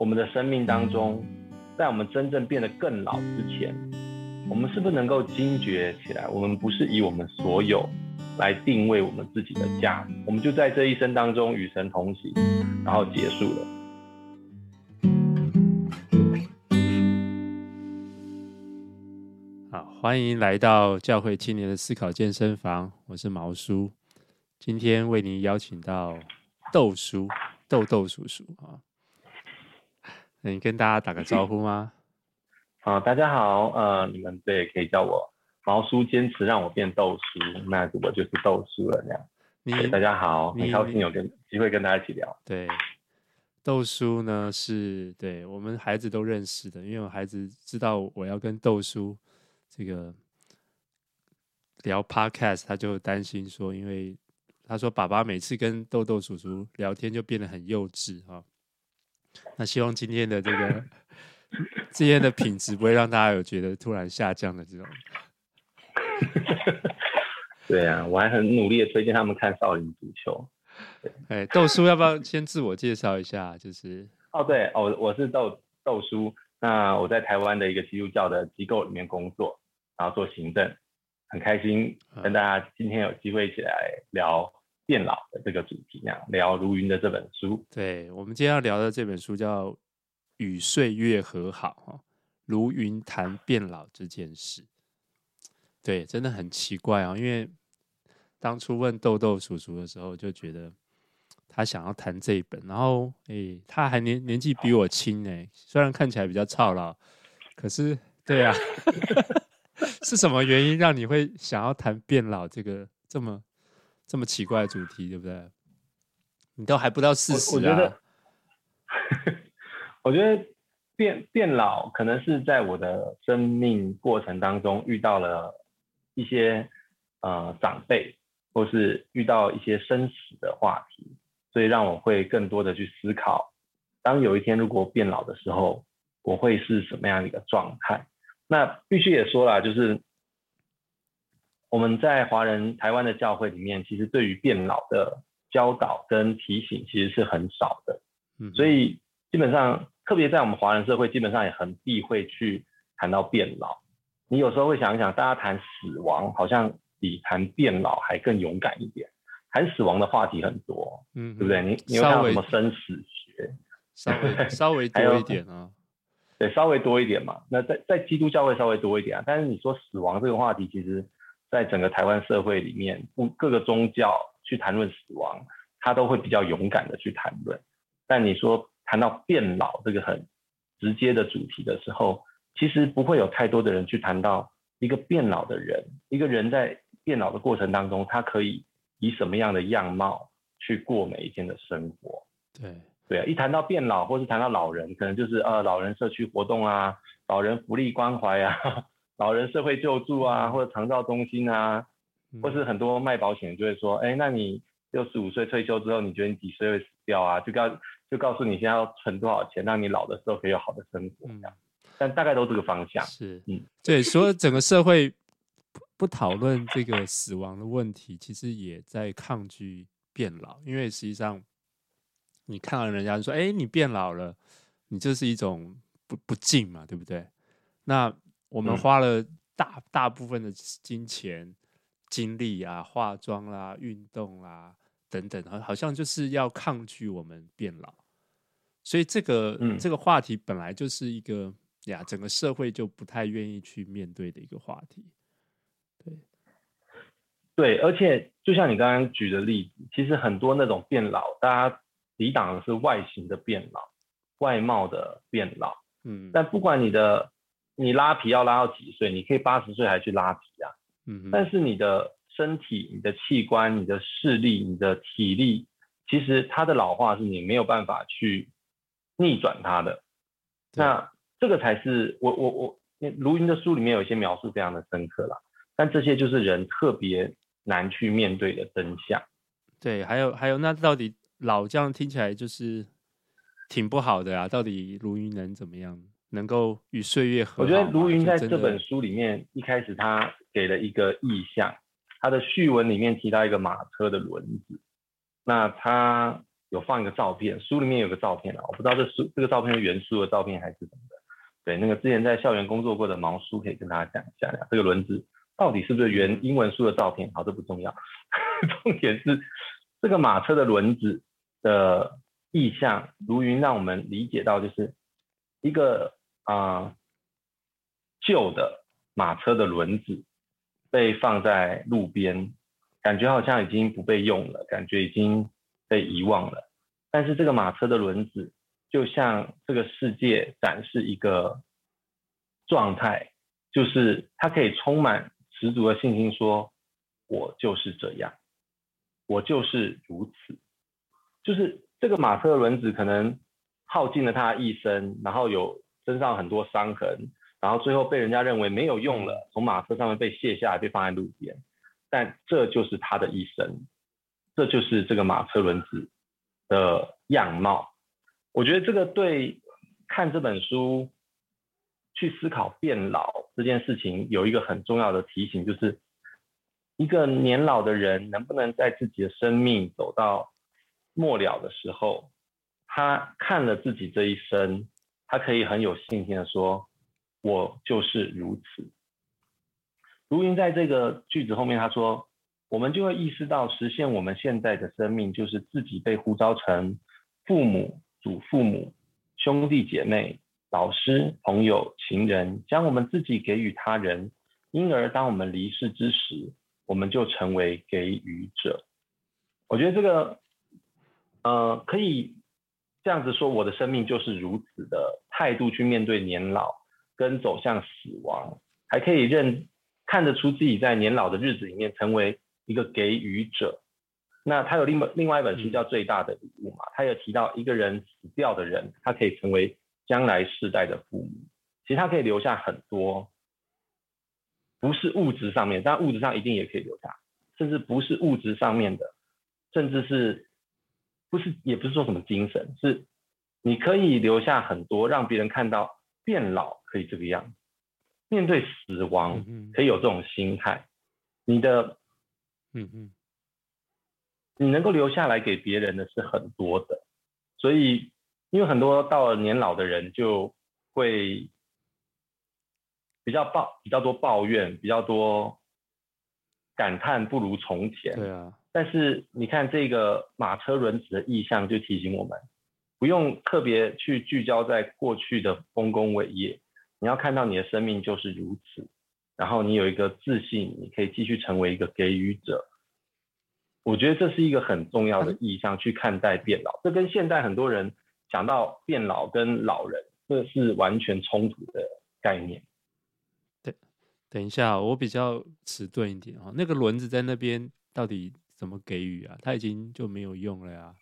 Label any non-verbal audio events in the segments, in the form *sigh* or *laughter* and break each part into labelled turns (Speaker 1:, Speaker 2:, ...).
Speaker 1: 我们的生命当中，在我们真正变得更老之前，我们是不是能够惊觉起来？我们不是以我们所有来定位我们自己的价值，我们就在这一生当中与神同行，然后结束了。
Speaker 2: 好，欢迎来到教会青年的思考健身房，我是毛叔，今天为您邀请到豆叔，豆豆叔叔啊。你跟大家打个招呼吗？
Speaker 1: 好，*laughs* 大家好，呃，你们对可以叫我毛叔，坚持让我变豆叔，那我就是豆叔了，这样。你大家好，很高兴有跟机会跟大家一起聊。
Speaker 2: 对，豆叔呢是对我们孩子都认识的，因为我孩子知道我要跟豆叔这个聊 podcast，他就担心说，因为他说爸爸每次跟豆豆叔叔聊天就变得很幼稚哈。那希望今天的这个 *laughs* 今天的品质不会让大家有觉得突然下降的这种。*laughs*
Speaker 1: 对啊，我还很努力的推荐他们看少林足球。
Speaker 2: 哎，豆叔要不要先自我介绍一下？就是
Speaker 1: 哦，对哦，我是豆豆叔。那我在台湾的一个基督教的机构里面工作，然后做行政，很开心跟大家今天有机会一起来聊。变老的这个主题，那样聊如云的这本书。
Speaker 2: 对，我们今天要聊的这本书叫《与岁月和好》哈，如云谈变老这件事。对，真的很奇怪啊，因为当初问豆豆叔叔的时候，就觉得他想要谈这一本，然后哎、欸，他还年年纪比我轻哎，虽然看起来比较操劳，可是对啊 *laughs* *laughs* 是什么原因让你会想要谈变老这个这么？这么奇怪的主题，对不对？你都还不到四十啊！我觉得，
Speaker 1: 我觉得变变老可能是在我的生命过程当中遇到了一些呃长辈，或是遇到一些生死的话题，所以让我会更多的去思考，当有一天如果变老的时候，我会是什么样的一个状态？那必须也说了，就是。我们在华人台湾的教会里面，其实对于变老的教导跟提醒其实是很少的，嗯，所以基本上，特别在我们华人社会，基本上也很避讳去谈到变老。你有时候会想一想，大家谈死亡，好像比谈变老还更勇敢一点。谈死亡的话题很多，嗯，对不对？你你有看到什么生死学？
Speaker 2: 稍微稍微 *laughs* 多一点啊，
Speaker 1: 对，稍微多一点嘛。那在在基督教会稍微多一点啊，但是你说死亡这个话题，其实。在整个台湾社会里面，不各个宗教去谈论死亡，他都会比较勇敢的去谈论。但你说谈到变老这个很直接的主题的时候，其实不会有太多的人去谈到一个变老的人，一个人在变老的过程当中，他可以以什么样的样貌去过每一天的生活。
Speaker 2: 对
Speaker 1: 对啊，一谈到变老，或是谈到老人，可能就是呃老人社区活动啊，老人福利关怀啊。老人社会救助啊，或者长照中心啊，或是很多卖保险就会说，哎、欸，那你六十五岁退休之后，你觉得你几岁会死掉啊？就告就告诉你现在要存多少钱，让你老的时候可以有好的生活这样。但大概都这个方向。
Speaker 2: 是，嗯，对，所以整个社会不讨论这个死亡的问题，其实也在抗拒变老，因为实际上你看到人家说，哎、欸，你变老了，你这是一种不不敬嘛，对不对？那我们花了大、嗯、大部分的金钱、精力啊，化妆啦、运动啦等等，好，好像就是要抗拒我们变老。所以这个、嗯、这个话题本来就是一个呀，整个社会就不太愿意去面对的一个话题。对，
Speaker 1: 对，而且就像你刚刚举的例子，其实很多那种变老，大家抵挡的是外形的变老、外貌的变老。嗯，但不管你的。你拉皮要拉到几岁？你可以八十岁还去拉皮啊。嗯，但是你的身体、你的器官、你的视力、你的体力，其实它的老化是你没有办法去逆转它的。那这个才是我我我，卢云的书里面有一些描述非常的深刻啦。但这些就是人特别难去面对的真相。
Speaker 2: 对，还有还有，那到底老这样听起来就是挺不好的啊。到底卢云能怎么样？能够与岁月和好。我觉得卢云在这本书里面一开始他给了一个意象，他的序文里面提到一个马车的轮子。那他
Speaker 1: 有放一个照片，书里面有个照片啊，我不知道这书这个照片是原书的照片还是什么的。对，那个之前在校园工作过的毛叔可以跟大家讲一下，这个轮子到底是不是原英文书的照片？好，这不重要，*laughs* 重点是这个马车的轮子的意象，如云让我们理解到，就是一个啊旧的马车的轮子被放在路边，感觉好像已经不被用了，感觉已经被遗忘了。但是这个马车的轮子就像这个世界展示一个状态，就是它可以充满十足的信心，说：“我就是这样，我就是如此。”就是这个马车的轮子可能耗尽了他一生，然后有身上很多伤痕，然后最后被人家认为没有用了，从马车上面被卸下来，被放在路边。但这就是他的一生，这就是这个马车轮子的样貌。我觉得这个对看这本书去思考变老这件事情有一个很重要的提醒，就是一个年老的人能不能在自己的生命走到末了的时候，他看了自己这一生，他可以很有信心的说：“我就是如此。”如云在这个句子后面他说：“我们就会意识到，实现我们现在的生命，就是自己被呼召成父母、祖父母、兄弟姐妹、老师、朋友、情人，将我们自己给予他人。因而，当我们离世之时，我们就成为给予者。”我觉得这个。呃，可以这样子说，我的生命就是如此的态度去面对年老跟走向死亡，还可以认看得出自己在年老的日子里面成为一个给予者。那他有另外另外一本书叫《最大的礼物》嘛，他有提到一个人死掉的人，他可以成为将来世代的父母。其实他可以留下很多，不是物质上面，但物质上一定也可以留下，甚至不是物质上面的，甚至是。不是，也不是说什么精神，是你可以留下很多，让别人看到变老可以这个样子，面对死亡可以有这种心态。你的，嗯嗯，你能够留下来给别人的是很多的，所以因为很多到了年老的人就会比较抱，比较多抱怨，比较多感叹不如从前。
Speaker 2: 对啊。
Speaker 1: 但是你看这个马车轮子的意象，就提醒我们，不用特别去聚焦在过去的丰功伟业，你要看到你的生命就是如此，然后你有一个自信，你可以继续成为一个给予者。我觉得这是一个很重要的意象去看待变老，这跟现在很多人讲到变老跟老人，这是完全冲突的概念。
Speaker 2: 对，等一下，我比较迟钝一点啊，那个轮子在那边到底？怎么给予啊？他已经就没有用了呀。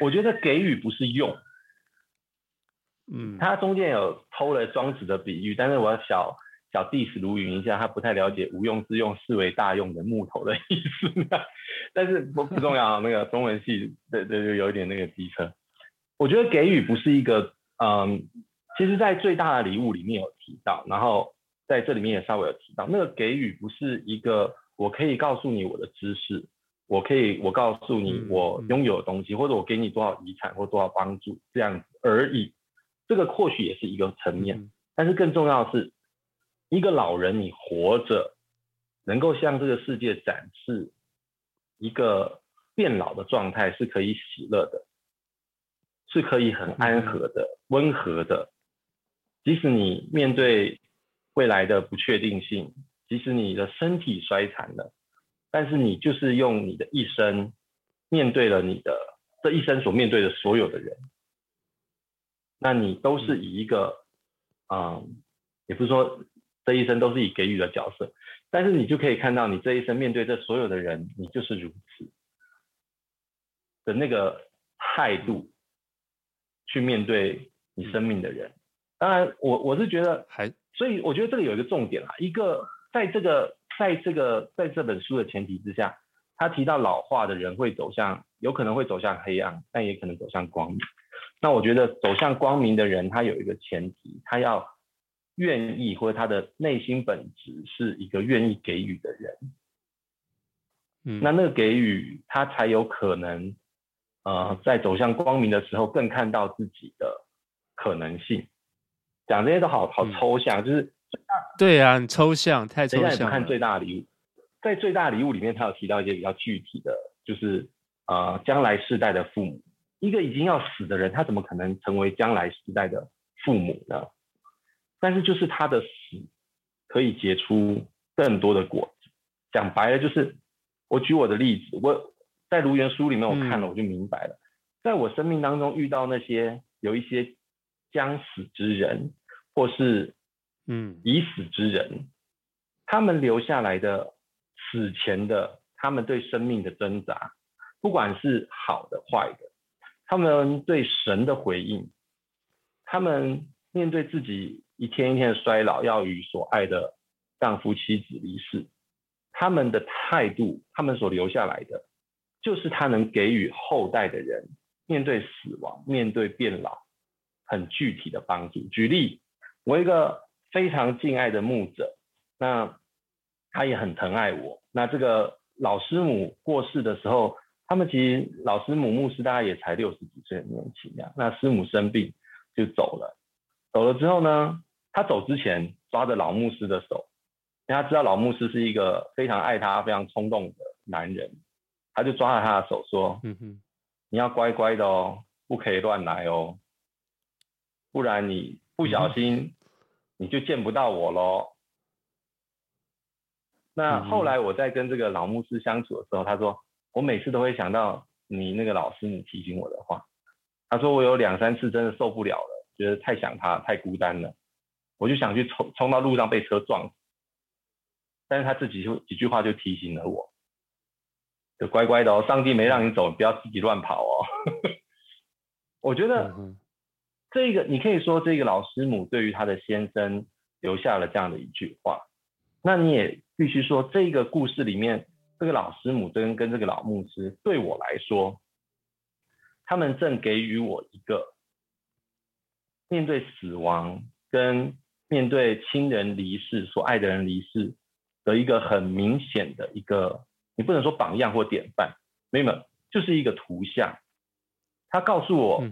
Speaker 1: 我觉得给予不是用，
Speaker 2: 嗯，
Speaker 1: 他中间有偷了庄子的比喻，但是我要小小 diss 如云一下，他不太了解无用之用视为大用的木头的意思。*laughs* 但是不不重要，那个中文系对对就，有一点那个机车。我觉得给予不是一个，嗯，其实在最大的礼物里面有提到，然后在这里面也稍微有提到，那个给予不是一个我可以告诉你我的知识。我可以，我告诉你，我拥有的东西，或者我给你多少遗产或多少帮助，这样子而已。这个或许也是一个层面，但是更重要的是，一个老人你活着，能够向这个世界展示一个变老的状态，是可以喜乐的，是可以很安和的、温和的。即使你面对未来的不确定性，即使你的身体衰残了。但是你就是用你的一生面对了你的这一生所面对的所有的人，那你都是以一个，嗯，也不是说这一生都是以给予的角色，但是你就可以看到你这一生面对这所有的人，你就是如此的那个态度去面对你生命的人。当然我，我我是觉得还，所以我觉得这里有一个重点啊，一个在这个。在这个在这本书的前提之下，他提到老化的人会走向，有可能会走向黑暗，但也可能走向光明。那我觉得走向光明的人，他有一个前提，他要愿意，或者他的内心本质是一个愿意给予的人。嗯，那那个给予，他才有可能，嗯、呃，在走向光明的时候，更看到自己的可能性。讲这些都好好抽象，嗯、就是
Speaker 2: 对啊，很抽象太抽象。
Speaker 1: 看最大的礼物，在最大的礼物里面，他有提到一些比较具体的，就是呃，将来世代的父母。一个已经要死的人，他怎么可能成为将来世代的父母呢？但是就是他的死可以结出更多的果子。讲白了，就是我举我的例子，我在卢园书里面我看了，我就明白了，嗯、在我生命当中遇到那些有一些将死之人，或是嗯已死之人，他们留下来的死前的他们对生命的挣扎，不管是好的坏的。他们对神的回应，他们面对自己一天一天的衰老，要与所爱的丈夫妻子离世，他们的态度，他们所留下来的，就是他能给予后代的人面对死亡、面对变老很具体的帮助。举例，我一个非常敬爱的牧者，那他也很疼爱我。那这个老师母过世的时候。他们其实老师母牧师大概也才六十几岁，很年轻呀。那师母生病就走了，走了之后呢，他走之前抓着老牧师的手，因为他知道老牧师是一个非常爱他、非常冲动的男人，他就抓着他的手说：“嗯哼，你要乖乖的哦，不可以乱来哦，不然你不小心你就见不到我喽。”那后来我在跟这个老牧师相处的时候，他说。我每次都会想到你那个老师，你提醒我的话。他说我有两三次真的受不了了，觉得太想他，太孤单了，我就想去冲冲到路上被车撞。但是他自己就几句话就提醒了我，就乖乖的哦，上帝没让你走，不要自己乱跑哦。*laughs* 我觉得这个你可以说这个老师母对于他的先生留下了这样的一句话，那你也必须说这个故事里面。这个老师母跟跟这个老牧师对我来说，他们正给予我一个面对死亡跟面对亲人离世、所爱的人离世的一个很明显的一个，你不能说榜样或典范，没有，就是一个图像。他告诉我，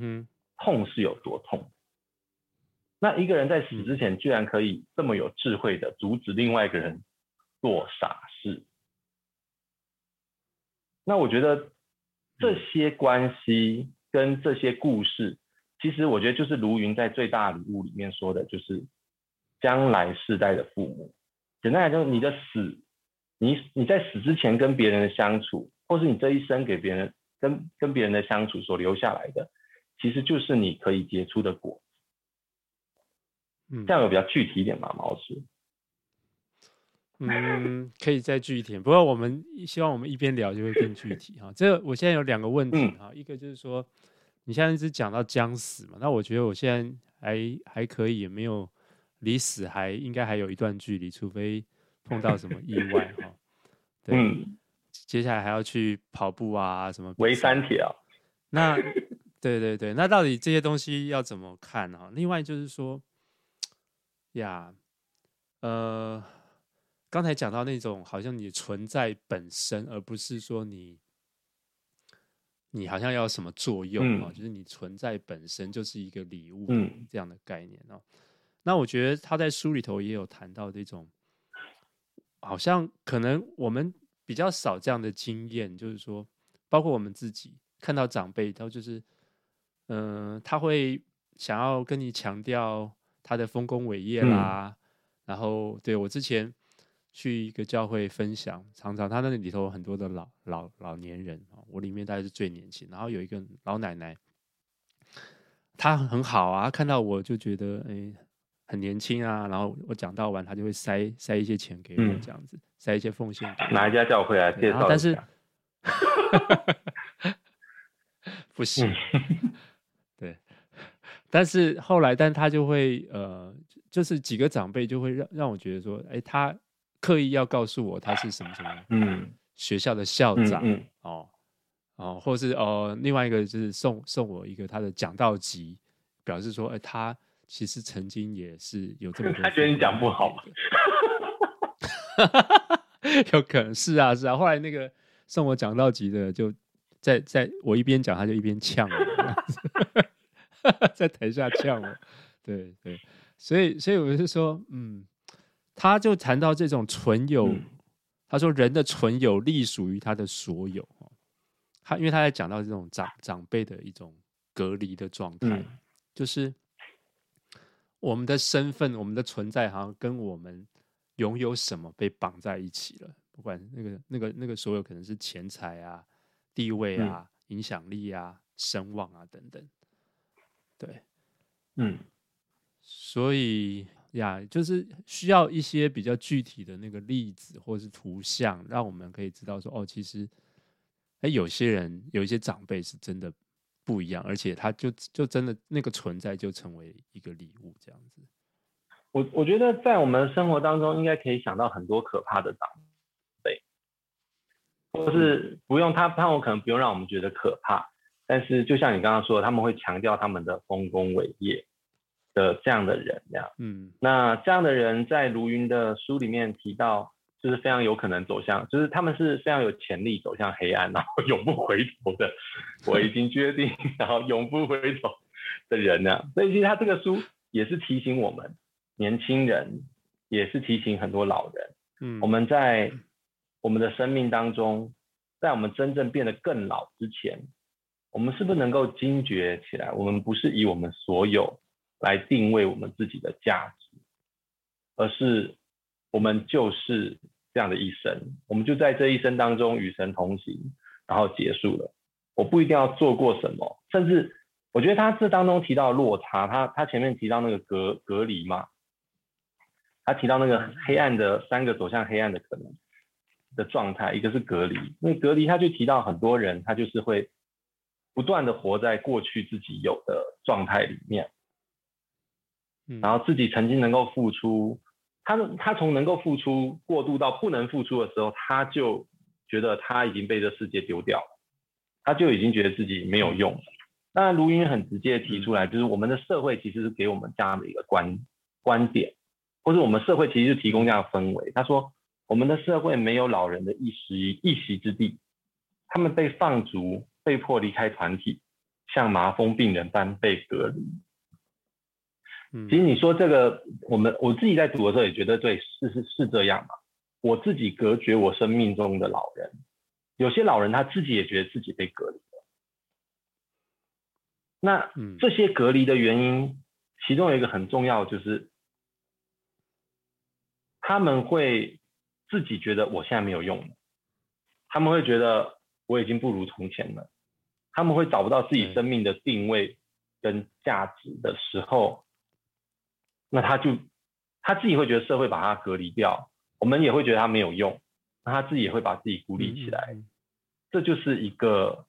Speaker 1: 痛是有多痛。那一个人在死之前，居然可以这么有智慧的阻止另外一个人做傻事。那我觉得这些关系跟这些故事，其实我觉得就是卢云在最大礼物里面说的，就是将来世代的父母。简单来说，你的死，你你在死之前跟别人的相处，或是你这一生给别人跟跟别人的相处所留下来的，其实就是你可以结出的果。嗯，这样有比较具体一点吗，毛师？
Speaker 2: 嗯，可以再具体点。不过我们希望我们一边聊就会更具体哈。这个我现在有两个问题哈，一个就是说，你现在一直讲到将死嘛，那我觉得我现在还还可以，也没有离死还应该还有一段距离，除非碰到什么意外哈。*laughs* 对，接下来还要去跑步啊什么
Speaker 1: 围三铁。
Speaker 2: 那对对对，那到底这些东西要怎么看呢？另外就是说，呀，呃。刚才讲到那种好像你存在本身，而不是说你你好像要什么作用啊，嗯、就是你存在本身就是一个礼物这样的概念哦。嗯、那我觉得他在书里头也有谈到这种，好像可能我们比较少这样的经验，就是说，包括我们自己看到长辈，他就是嗯、呃，他会想要跟你强调他的丰功伟业啦，嗯、然后对我之前。去一个教会分享，常常他那里头很多的老老老年人，我里面大概是最年轻，然后有一个老奶奶，她很好啊，看到我就觉得哎、欸、很年轻啊，然后我讲到完，她就会塞塞一些钱给我，这样子、嗯、塞一些奉献给我。哪
Speaker 1: 一家教会啊？介绍。
Speaker 2: 但 *laughs* 是不行，对，但是后来，但他就会呃，就是几个长辈就会让让我觉得说，哎、欸，他。刻意要告诉我他是什么什么，*laughs* 嗯，学校的校长，嗯嗯、哦，哦，或是哦，另外一个就是送送我一个他的讲道集，表示说，哎，他其实曾经也是有这么多。*laughs* 他
Speaker 1: 觉得你讲不好，*laughs*
Speaker 2: 有可能是啊，是啊。后来那个送我讲道集的就，就在在我一边讲，他就一边呛我，*laughs* 在台下呛我。对对，所以所以我就说，嗯，他就谈到这种存有，嗯、他说人的存有隶属于他的所有。他因为他在讲到这种长长辈的一种隔离的状态，嗯、就是我们的身份、我们的存在，好像跟我们拥有什么被绑在一起了。不管那个、那个、那个所有，可能是钱财啊、地位啊、嗯、影响力啊、声望啊等等。对，
Speaker 1: 嗯，
Speaker 2: 所以呀，就是需要一些比较具体的那个例子或是图像，让我们可以知道说，哦，其实。哎，有些人有一些长辈是真的不一样，而且他就就真的那个存在就成为一个礼物这样子。
Speaker 1: 我我觉得在我们生活当中，应该可以想到很多可怕的长辈，或是不用他，他我可能不用让我们觉得可怕，但是就像你刚刚说的，他们会强调他们的丰功伟业的这样的人，这样。嗯，那这样的人在卢云的书里面提到。就是非常有可能走向，就是他们是非常有潜力走向黑暗，然后永不回头的。我已经决定，然后永不回头的人呢。所以其实他这个书也是提醒我们年轻人，也是提醒很多老人，嗯，我们在我们的生命当中，在我们真正变得更老之前，我们是不是能够惊觉起来？我们不是以我们所有来定位我们自己的价值，而是。我们就是这样的一生，我们就在这一生当中与神同行，然后结束了。我不一定要做过什么，甚至我觉得他这当中提到落差，他他前面提到那个隔隔离嘛，他提到那个黑暗的三个走向黑暗的可能的状态，一个是隔离，那隔离他就提到很多人，他就是会不断的活在过去自己有的状态里面，然后自己曾经能够付出。他他从能够付出过度到不能付出的时候，他就觉得他已经被这世界丢掉了，他就已经觉得自己没有用了。当然，卢云很直接提出来，就是我们的社会其实是给我们这样的一个观观点，或者我们社会其实是提供这样的氛围。他说，我们的社会没有老人的一席一席之地，他们被放逐，被迫离开团体，像麻风病人般被隔离。其实你说这个，我们我自己在读的时候也觉得对，是是是这样嘛。我自己隔绝我生命中的老人，有些老人他自己也觉得自己被隔离了。那这些隔离的原因，其中有一个很重要，就是他们会自己觉得我现在没有用了，他们会觉得我已经不如从前了，他们会找不到自己生命的定位跟价值的时候。那他就他自己会觉得社会把他隔离掉，我们也会觉得他没有用，那他自己也会把自己孤立起来，这就是一个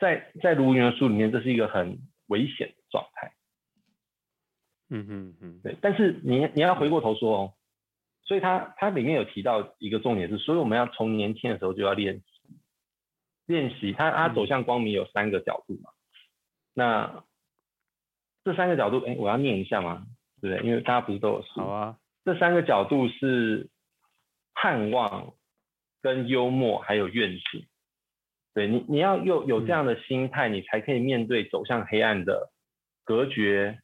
Speaker 1: 在在卢云的书里面，这是一个很危险的状态。
Speaker 2: 嗯嗯嗯，
Speaker 1: 对。但是你你要回过头说哦，所以他他里面有提到一个重点是，所以我们要从年轻的时候就要练习练习。他他走向光明有三个角度嘛？嗯、那这三个角度，哎，我要念一下吗？对，因为大家不是都有书。
Speaker 2: 好啊。
Speaker 1: 这三个角度是盼望、跟幽默还有愿景。对你，你要有有这样的心态，嗯、你才可以面对走向黑暗的隔绝、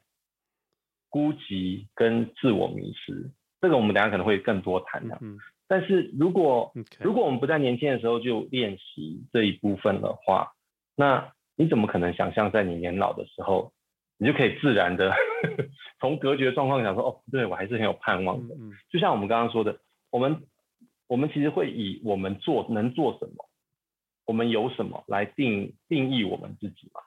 Speaker 1: 孤寂跟自我迷失。这个我们等下可能会更多谈的。嗯。但是如果.如果我们不在年轻的时候就练习这一部分的话，那你怎么可能想象在你年老的时候？你就可以自然的 *laughs* 从隔绝状况想说，哦，对，我还是很有盼望的。就像我们刚刚说的，我们我们其实会以我们做能做什么，我们有什么来定定义我们自己嘛。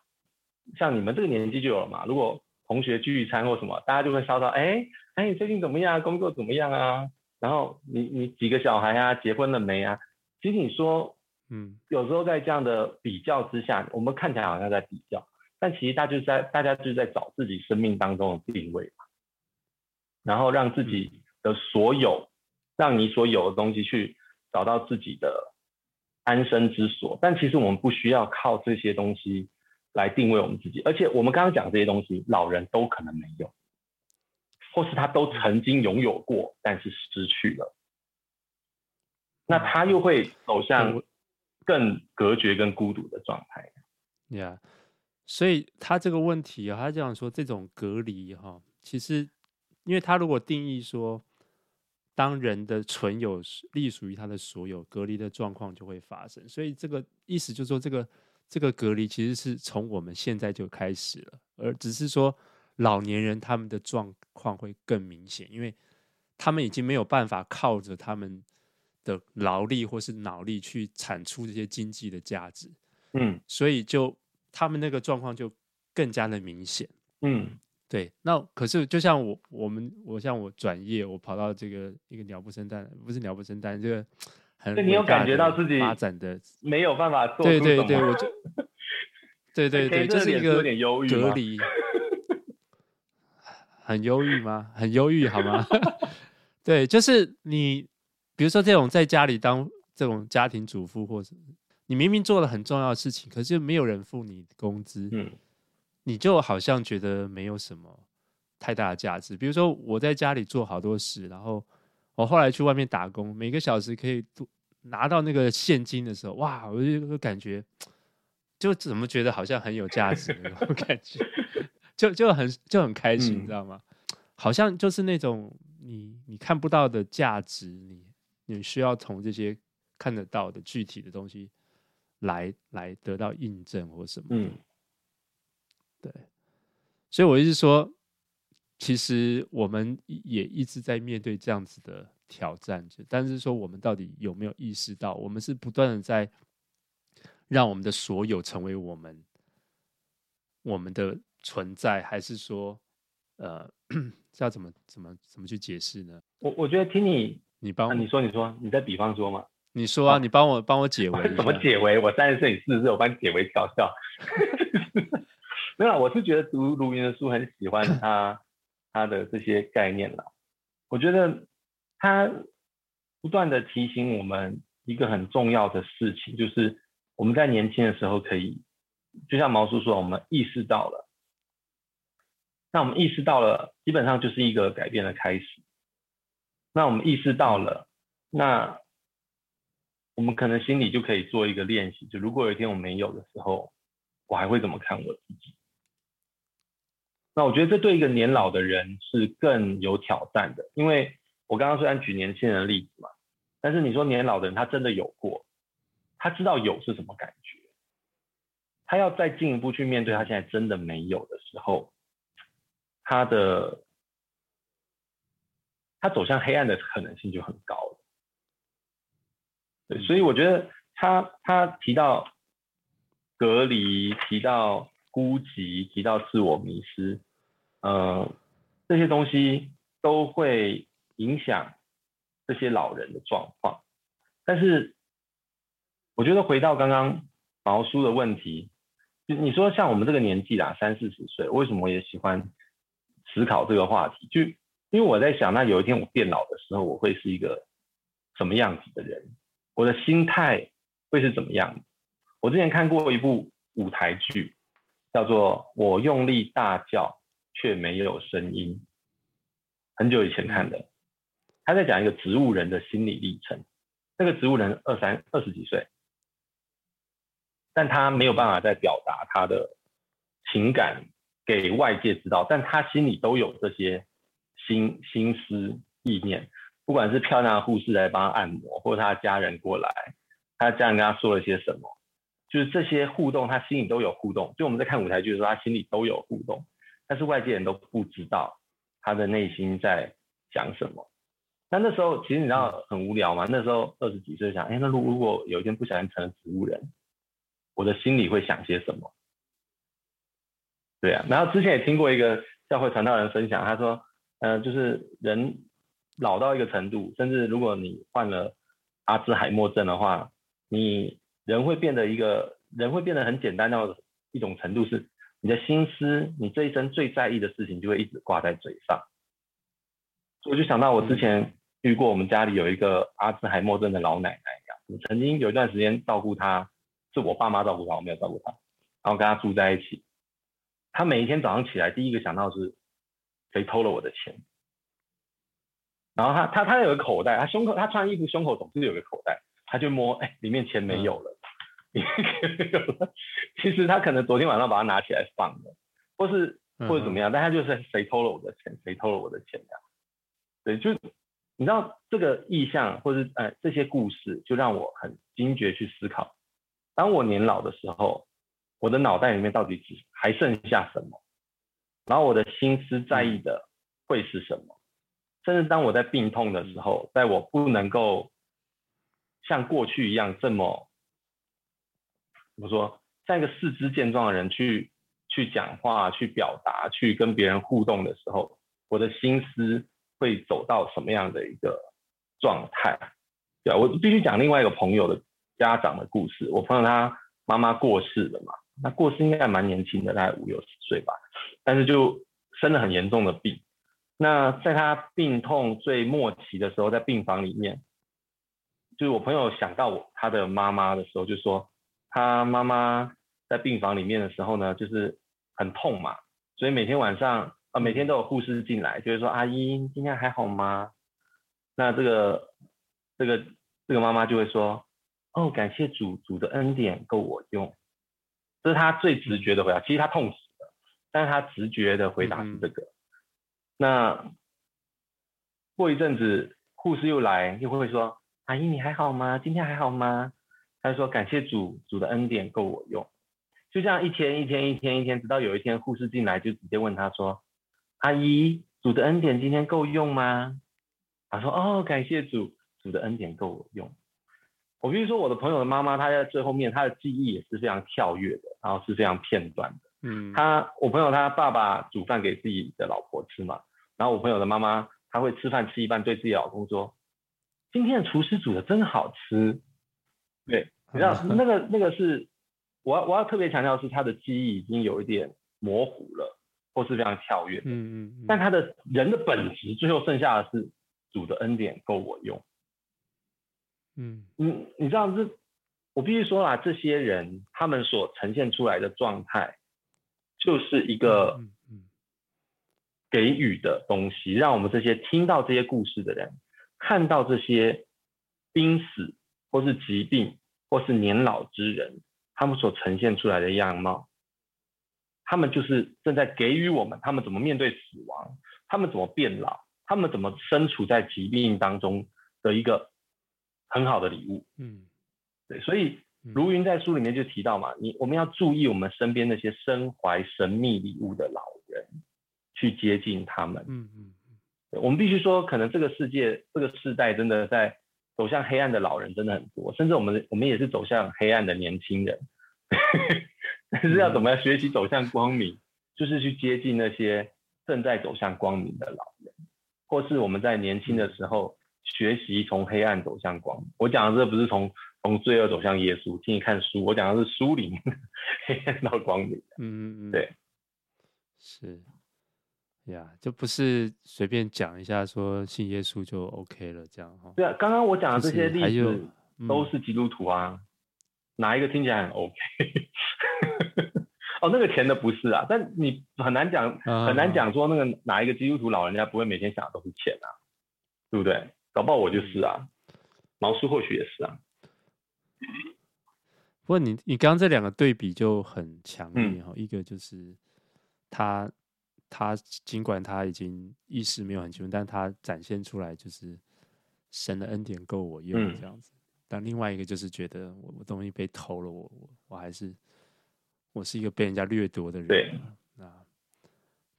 Speaker 1: 像你们这个年纪就有了嘛。如果同学聚餐或什么，大家就会说到，哎哎，你最近怎么样？工作怎么样啊？然后你你几个小孩啊？结婚了没啊？其实你说，嗯，有时候在这样的比较之下，我们看起来好像在比较。但其实大家就是在大家就是在找自己生命当中的定位嘛，然后让自己的所有，让你所有的东西去找到自己的安身之所。但其实我们不需要靠这些东西来定位我们自己，而且我们刚刚讲这些东西，老人都可能没有，或是他都曾经拥有过，但是失去了，那他又会走向更隔绝跟孤独的状态。
Speaker 2: 呀、yeah.，所以他这个问题啊，他这样说，这种隔离哈，其实，因为他如果定义说，当人的存有隶属于他的所有，隔离的状况就会发生。所以这个意思就是说，这个这个隔离其实是从我们现在就开始了，而只是说老年人他们的状况会更明显，因为他们已经没有办法靠着他们的劳力或是脑力去产出这些经济的价值。
Speaker 1: 嗯，
Speaker 2: 所以就他们那个状况就更加的明显。
Speaker 1: 嗯，
Speaker 2: 对。那可是就像我我们我像我转业，我跑到这个一个鸟不生蛋，不是鸟不生蛋，这个很
Speaker 1: 你有感觉到自己
Speaker 2: 发展的
Speaker 1: 没有办法做？
Speaker 2: 对对对，我就 *laughs* 对对对，就是一个隔离，很忧郁吗？*laughs* 很忧郁好吗？*laughs* 对，就是你比如说这种在家里当这种家庭主妇或者。你明明做了很重要的事情，可是没有人付你工资，
Speaker 1: 嗯，
Speaker 2: 你就好像觉得没有什么太大的价值。比如说我在家里做好多事，然后我后来去外面打工，每个小时可以拿到那个现金的时候，哇，我就感觉 *tsk* 就怎么觉得好像很有价值那种感觉，*laughs* 就就很就很开心，嗯，你知道吗？好像就是那种你你看不到的价值，你你需要从这些看得到的具体的东西。来来得到印证或什么？
Speaker 1: 嗯，
Speaker 2: 对，所以我一直说，其实我们也一直在面对这样子的挑战，但是说我们到底有没有意识到，我们是不断的在让我们的所有成为我们我们的存在，还是说，呃，这要怎么怎么怎么去解释呢？
Speaker 1: 我我觉得听你，
Speaker 2: 你帮、啊、
Speaker 1: 你说，你说，你在比方说嘛。
Speaker 2: 你说啊，你帮我帮我解 *laughs* 围。
Speaker 1: 怎么解围？我三十岁，你四十岁，我帮你解围调笑。*laughs* 没有，我是觉得读卢云的书很喜欢 *laughs* 他他的这些概念啦。我觉得他不断的提醒我们一个很重要的事情，就是我们在年轻的时候可以，就像毛叔说，我们意识到了，那我们意识到了，基本上就是一个改变的开始。那我们意识到了，那。我们可能心里就可以做一个练习，就如果有一天我没有的时候，我还会怎么看我自己？那我觉得这对一个年老的人是更有挑战的，因为我刚刚虽然举年轻人的例子嘛，但是你说年老的人他真的有过，他知道有是什么感觉，他要再进一步去面对他现在真的没有的时候，他的他走向黑暗的可能性就很高了。对，所以我觉得他他提到隔离，提到孤寂，提到自我迷失，呃，这些东西都会影响这些老人的状况。但是，我觉得回到刚刚毛叔的问题，就你说像我们这个年纪啦，三四十岁，为什么我也喜欢思考这个话题？就因为我在想，那有一天我变老的时候，我会是一个什么样子的人？我的心态会是怎么样？我之前看过一部舞台剧，叫做《我用力大叫却没有声音》，很久以前看的。他在讲一个植物人的心理历程。那个植物人二三二十几岁，但他没有办法再表达他的情感给外界知道，但他心里都有这些心心思意念。不管是漂亮的护士来帮他按摩，或者他家人过来，他家人跟他说了些什么，就是这些互动，他心里都有互动。就我们在看舞台剧的时候，他心里都有互动，但是外界人都不知道他的内心在想什么。那那时候其实你知道很无聊嘛？那时候二十几岁想，哎，那如如果有一天不小心成了植物人，我的心里会想些什么？对啊。然后之前也听过一个教会传道人分享，他说，嗯、呃，就是人。老到一个程度，甚至如果你患了阿兹海默症的话，你人会变得一个人会变得很简单到一种程度，是你的心思，你这一生最在意的事情就会一直挂在嘴上。我就想到我之前遇过，我们家里有一个阿兹海默症的老奶奶呀，我曾经有一段时间照顾她，是我爸妈照顾她，我没有照顾她，然后跟她住在一起。她每一天早上起来，第一个想到是谁偷了我的钱。然后他他他有个口袋，他胸口他穿衣服胸口总是有个口袋，他就摸，哎，里面钱没有了，里面没有了其实他可能昨天晚上把它拿起来放了，或是或者怎么样，嗯、但他就是谁偷了我的钱，谁偷了我的钱呀？对，就你知道这个意象，或是呃这些故事，就让我很惊觉去思考，当我年老的时候，我的脑袋里面到底只还剩下什么？然后我的心思在意的会是什么？甚至当我在病痛的时候，在我不能够像过去一样这么，怎么说，像一个四肢健壮的人去去讲话、去表达、去跟别人互动的时候，我的心思会走到什么样的一个状态？对啊，我必须讲另外一个朋友的家长的故事。我朋友他妈妈过世了嘛，那过世应该还蛮年轻的，大概五六十岁吧。但是就生了很严重的病，那在他病痛最末期的时候，在病房里面，就是我朋友想到我他的妈妈的时候，就说他妈妈在病房里面的时候呢，就是很痛嘛，所以每天晚上啊，每天都有护士进来，就是说阿姨今天还好吗？那这个这个这个妈妈就会说，哦，感谢主，主的恩典够我用，这是他最直觉的回答。其实他痛死了。但是他直觉的回答是这个。嗯、那过一阵子，护士又来，又会说：“阿姨，你还好吗？今天还好吗？”他就说：“感谢主，主的恩典够我用。”就这样一天一天一天一天，直到有一天护士进来，就直接问他说：“阿姨，主的恩典今天够用吗？”他说：“哦，感谢主，主的恩典够我用。”我比如说我的朋友的妈妈，她在最后面，她的记忆也是非常跳跃的，然后是非常片段的。嗯，她我朋友他爸爸煮饭给自己的老婆吃嘛，然后我朋友的妈妈她会吃饭吃一半对自己老公说：“今天的厨师煮的真好吃。”对，你知道那个 *laughs* 那个是我要我要特别强调是她的记忆已经有一点模糊了，或是非常跳跃。嗯嗯，但他的人的本质最后剩下的是主的恩典够我用。嗯，你你知道这我必须说啦，这些人他们所呈现出来的状态。就是一个给予的东西，让我们这些听到这些故事的人，看到这些濒死或是疾病或是年老之人，他们所呈现出来的样貌，他们就是正在给予我们，他们怎么面对死亡，他们怎么变老，他们怎么身处在疾病当中的一个很好的礼物。嗯，对，所以。如云在书里面就提到嘛，你我们要注意我们身边那些身怀神秘礼物的老人，去接近他们。嗯嗯嗯，我们必须说，可能这个世界这个世代真的在走向黑暗的老人真的很多，甚至我们我们也是走向黑暗的年轻人。*laughs* 但是要怎么样学习走向光明，就是去接近那些正在走向光明的老人，或是我们在年轻的时候学习从黑暗走向光明。我讲的这不是从。从罪恶走向耶稣，请你看书。我讲的是书里面黑暗到光明。嗯嗯对，
Speaker 2: 是呀，就不是随便讲一下说信耶稣就 OK 了这样哈。
Speaker 1: 对啊，刚刚我讲的这些例子都是基督徒啊，嗯、哪一个听起来很 OK？*laughs* 哦，那个钱的不是啊，但你很难讲，很难讲说那个哪一个基督徒老人家不会每天想的都是钱啊，对不对？搞不好我就是啊，嗯、毛叔或许也是啊。
Speaker 2: 不过你你刚刚这两个对比就很强烈哈，嗯、一个就是他他尽管他已经意识没有很清楚，但他展现出来就是神的恩典够我用这样子。嗯、但另外一个就是觉得我我东西被偷了，我我我还是我是一个被人家掠夺的人。对，啊，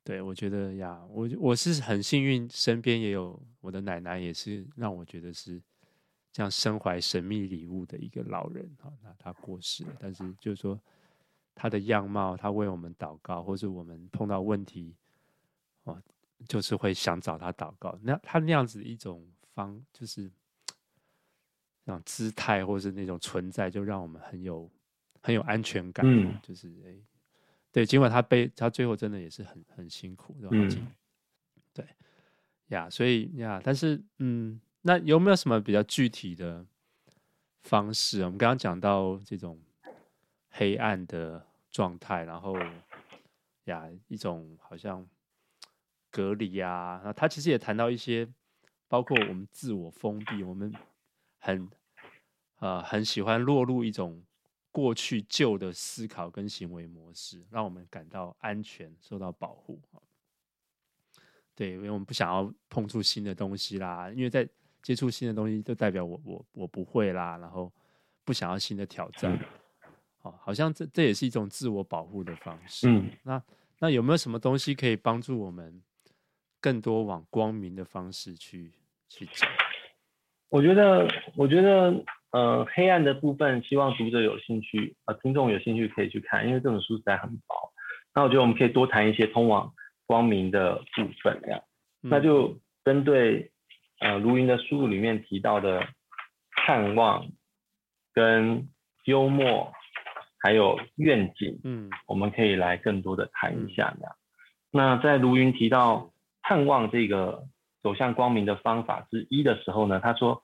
Speaker 2: 对我觉得呀，我我是很幸运，身边也有我的奶奶，也是让我觉得是。这样身怀神秘礼物的一个老人啊，那她过世了，但是就是说她的样貌，她为我们祷告，或是我们碰到问题，哦，就是会想找她祷告。那她那样子一种方，就是那种姿态，或是那种存在，就让我们很有很有安全感。嗯，就是哎，对，尽管他背，他最后真的也是很很辛苦，对吧？嗯，对呀，所以呀，但是嗯。那有没有什么比较具体的方式？我们刚刚讲到这种黑暗的状态，然后呀，一种好像隔离啊。那他其实也谈到一些，包括我们自我封闭，我们很呃很喜欢落入一种过去旧的思考跟行为模式，让我们感到安全、受到保护。对，因为我们不想要碰触新的东西啦，因为在接触新的东西，就代表我我我不会啦，然后不想要新的挑战。哦，好像这这也是一种自我保护的方式。
Speaker 1: 嗯，
Speaker 2: 那那有没有什么东西可以帮助我们更多往光明的方式去去走？
Speaker 1: 我觉得，我觉得，呃，黑暗的部分，希望读者有兴趣，呃，听众有兴趣可以去看，因为这本书实在很薄。那我觉得我们可以多谈一些通往光明的部分，这样。嗯、那就针对呃卢云的书里面提到的盼望、跟幽默，还有愿景，嗯，我们可以来更多的谈一下，这样。嗯、那在卢云提到盼望这个。走向光明的方法之一的时候呢，他说：“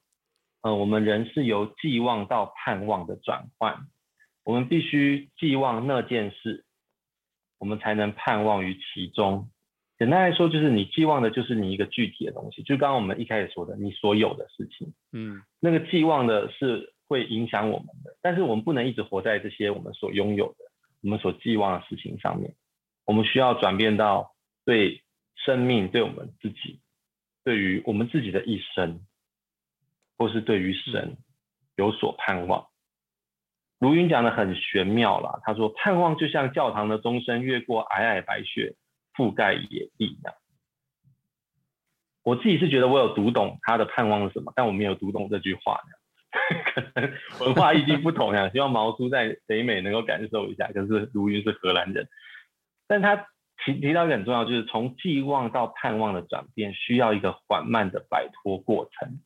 Speaker 1: 呃，我们人是由寄望到盼望的转换，我们必须寄望那件事，我们才能盼望于其中。简单来说，就是你寄望的就是你一个具体的东西，就刚刚我们一开始说的，你所有的事情，嗯，那个寄望的是会影响我们的，但是我们不能一直活在这些我们所拥有的、我们所寄望的事情上面，我们需要转变到对生命、对我们自己。”对于我们自己的一生，或是对于神有所盼望，卢云讲的很玄妙啦。他说，盼望就像教堂的钟声越过皑皑白雪，覆盖野地一样。我自己是觉得我有读懂他的盼望是什么，但我没有读懂这句话。*laughs* 可能文化意境不同呀。*laughs* 希望毛叔在北美能够感受一下。可是卢云是荷兰人，但他。提提到一个很重要，就是从寄望到盼望的转变，需要一个缓慢的摆脱过程。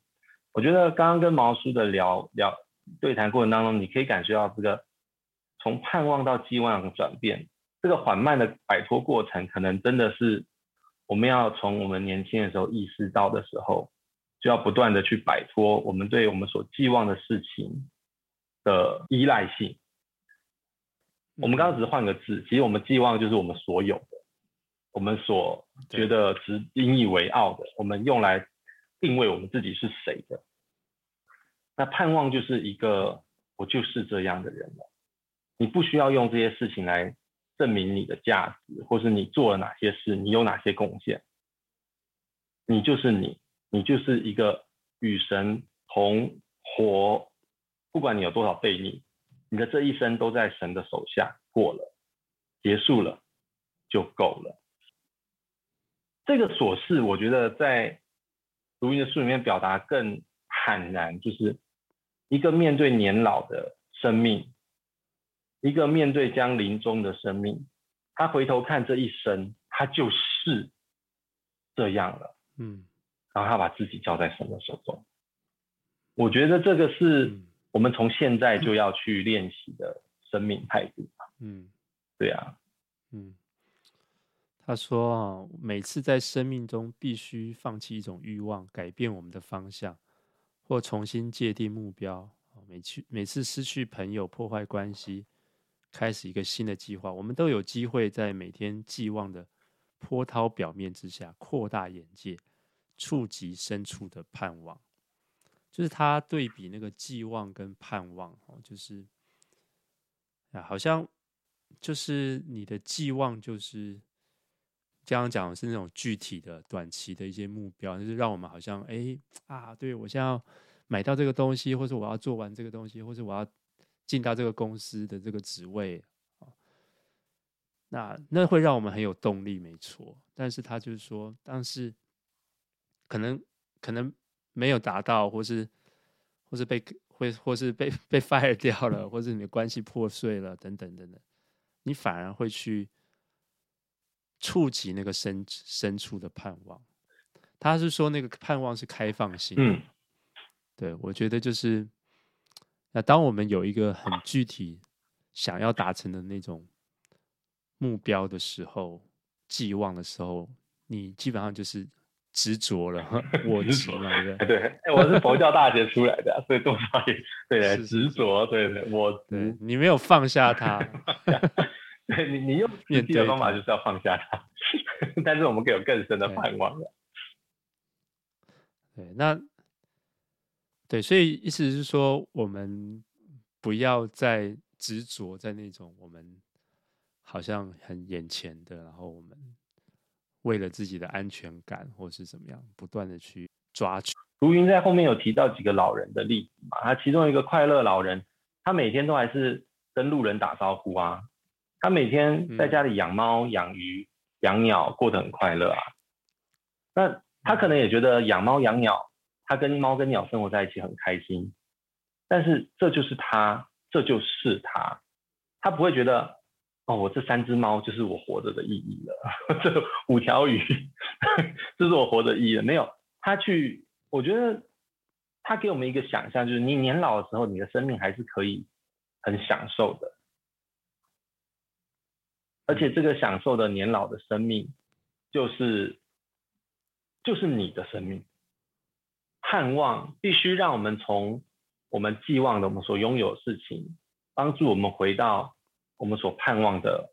Speaker 1: 我觉得刚刚跟毛叔的聊聊对谈过程当中，你可以感觉到这个从盼望到寄望的转变，这个缓慢的摆脱过程，可能真的是我们要从我们年轻的时候意识到的时候，就要不断的去摆脱我们对我们所寄望的事情的依赖性。我们刚刚只是换个字，其实我们寄望就是我们所有的。我们所觉得值引以为傲的，我们用来定位我们自己是谁的。那盼望就是一个，我就是这样的人了。你不需要用这些事情来证明你的价值，或是你做了哪些事，你有哪些贡献。你就是你，你就是一个与神同活，不管你有多少悖逆，你的这一生都在神的手下过了，结束了就够了。这个琐事，我觉得在卢云的书里面表达更坦然，就是一个面对年老的生命，一个面对将临终的生命，他回头看这一生，他就是这样了，嗯，然后他把自己交在神的手中。我觉得这个是我们从现在就要去练习的生命态度，嗯，对啊，嗯。
Speaker 2: 他说：“啊，每次在生命中必须放弃一种欲望，改变我们的方向，或重新界定目标。每去每次失去朋友、破坏关系，开始一个新的计划，我们都有机会在每天寄望的波涛表面之下扩大眼界，触及深处的盼望。就是他对比那个寄望跟盼望，哦，就是啊，好像就是你的寄望就是。”刚刚讲的是那种具体的、短期的一些目标，就是让我们好像哎啊，对我现在要买到这个东西，或者我要做完这个东西，或者我要进到这个公司的这个职位，那那会让我们很有动力，没错。但是他就是说，但是可能可能没有达到，或是或是被会或是被被 fire *laughs* 掉了，或是你的关系破碎了，等等等等，你反而会去。触及那个深深处的盼望，他是说那个盼望是开放性的。嗯，对，我觉得就是，那当我们有一个很具体想要达成的那种目标的时候，寄望的时候，你基本上就是执着了，*laughs* 我执了，对 *laughs*
Speaker 1: 对，哎，我是佛教大学出来的，所以多少也对执着，对对，我
Speaker 2: 对你没有放下它。*laughs*
Speaker 1: 对你，你用实际的方法就是要放下它，*laughs* 但是我们可以有更深的盼望的。
Speaker 2: 对，那对，所以意思是说，我们不要再执着在那种我们好像很眼前的，然后我们为了自己的安全感或是怎么样，不断的去抓取。
Speaker 1: 卢云在后面有提到几个老人的例子嘛，他其中一个快乐老人，他每天都还是跟路人打招呼啊，他每天在家里养猫、养鱼、养鸟，过得很快乐啊。那他可能也觉得养猫养鸟，他跟猫跟鸟生活在一起很开心，但是这就是他，这就是他，他不会觉得哦，我这三只猫就是我活着的意义了，*laughs* 这五条鱼，*laughs* 这是我活着的意义了。没有，他去。我觉得他给我们一个想象，就是你年老的时候，你的生命还是可以很享受的，而且这个享受的年老的生命，就是就是你的生命。盼望必须让我们从我们寄望的、我们所拥有的事情，帮助我们回到我们所盼望的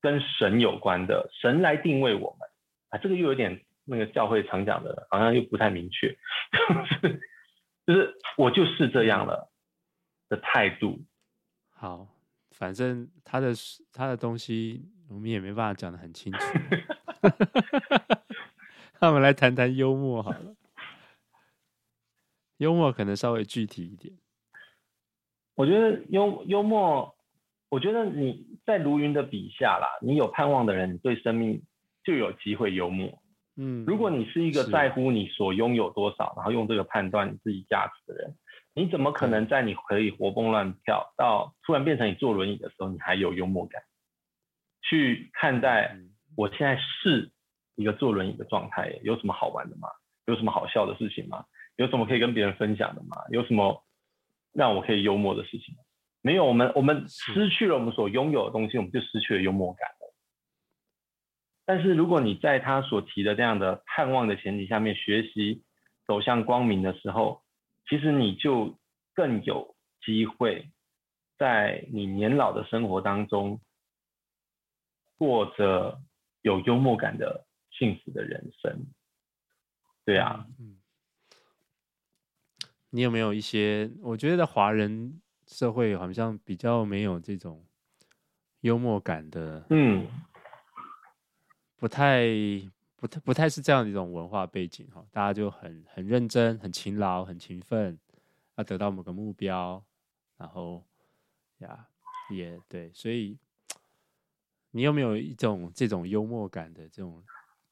Speaker 1: 跟神有关的，神来定位我们啊，这个又有点。那个教会常讲的，好像又不太明确，就是 *laughs* 我就是这样了的态度。
Speaker 2: 好，反正他的他的东西，我们也没办法讲的很清楚。*laughs* 那我们来谈谈幽默好了，幽默可能稍微具体一点。
Speaker 1: 我觉得幽幽默，我觉得你在卢云的笔下啦，你有盼望的人，你对生命就有机会幽默。嗯，如果你是一个在乎你所拥有多少，然后用这个判断你自己价值的人，你怎么可能在你可以活蹦乱跳到突然变成你坐轮椅的时候，你还有幽默感去看待我现在是一个坐轮椅的状态？有什么好玩的吗？有什么好笑的事情吗？有什么可以跟别人分享的吗？有什么让我可以幽默的事情？没有，我们我们失去了我们所拥有的东西，我们就失去了幽默感。但是如果你在他所提的这样的盼望的前提下面学习走向光明的时候，其实你就更有机会在你年老的生活当中过着有幽默感的幸福的人生。对啊，嗯，
Speaker 2: 你有没有一些？我觉得华人社会好像比较没有这种幽默感的，嗯。不太、不太、不太是这样的一种文化背景哈，大家就很很认真、很勤劳、很勤奋，要得到某个目标，然后呀，也对，所以你有没有一种这种幽默感的这种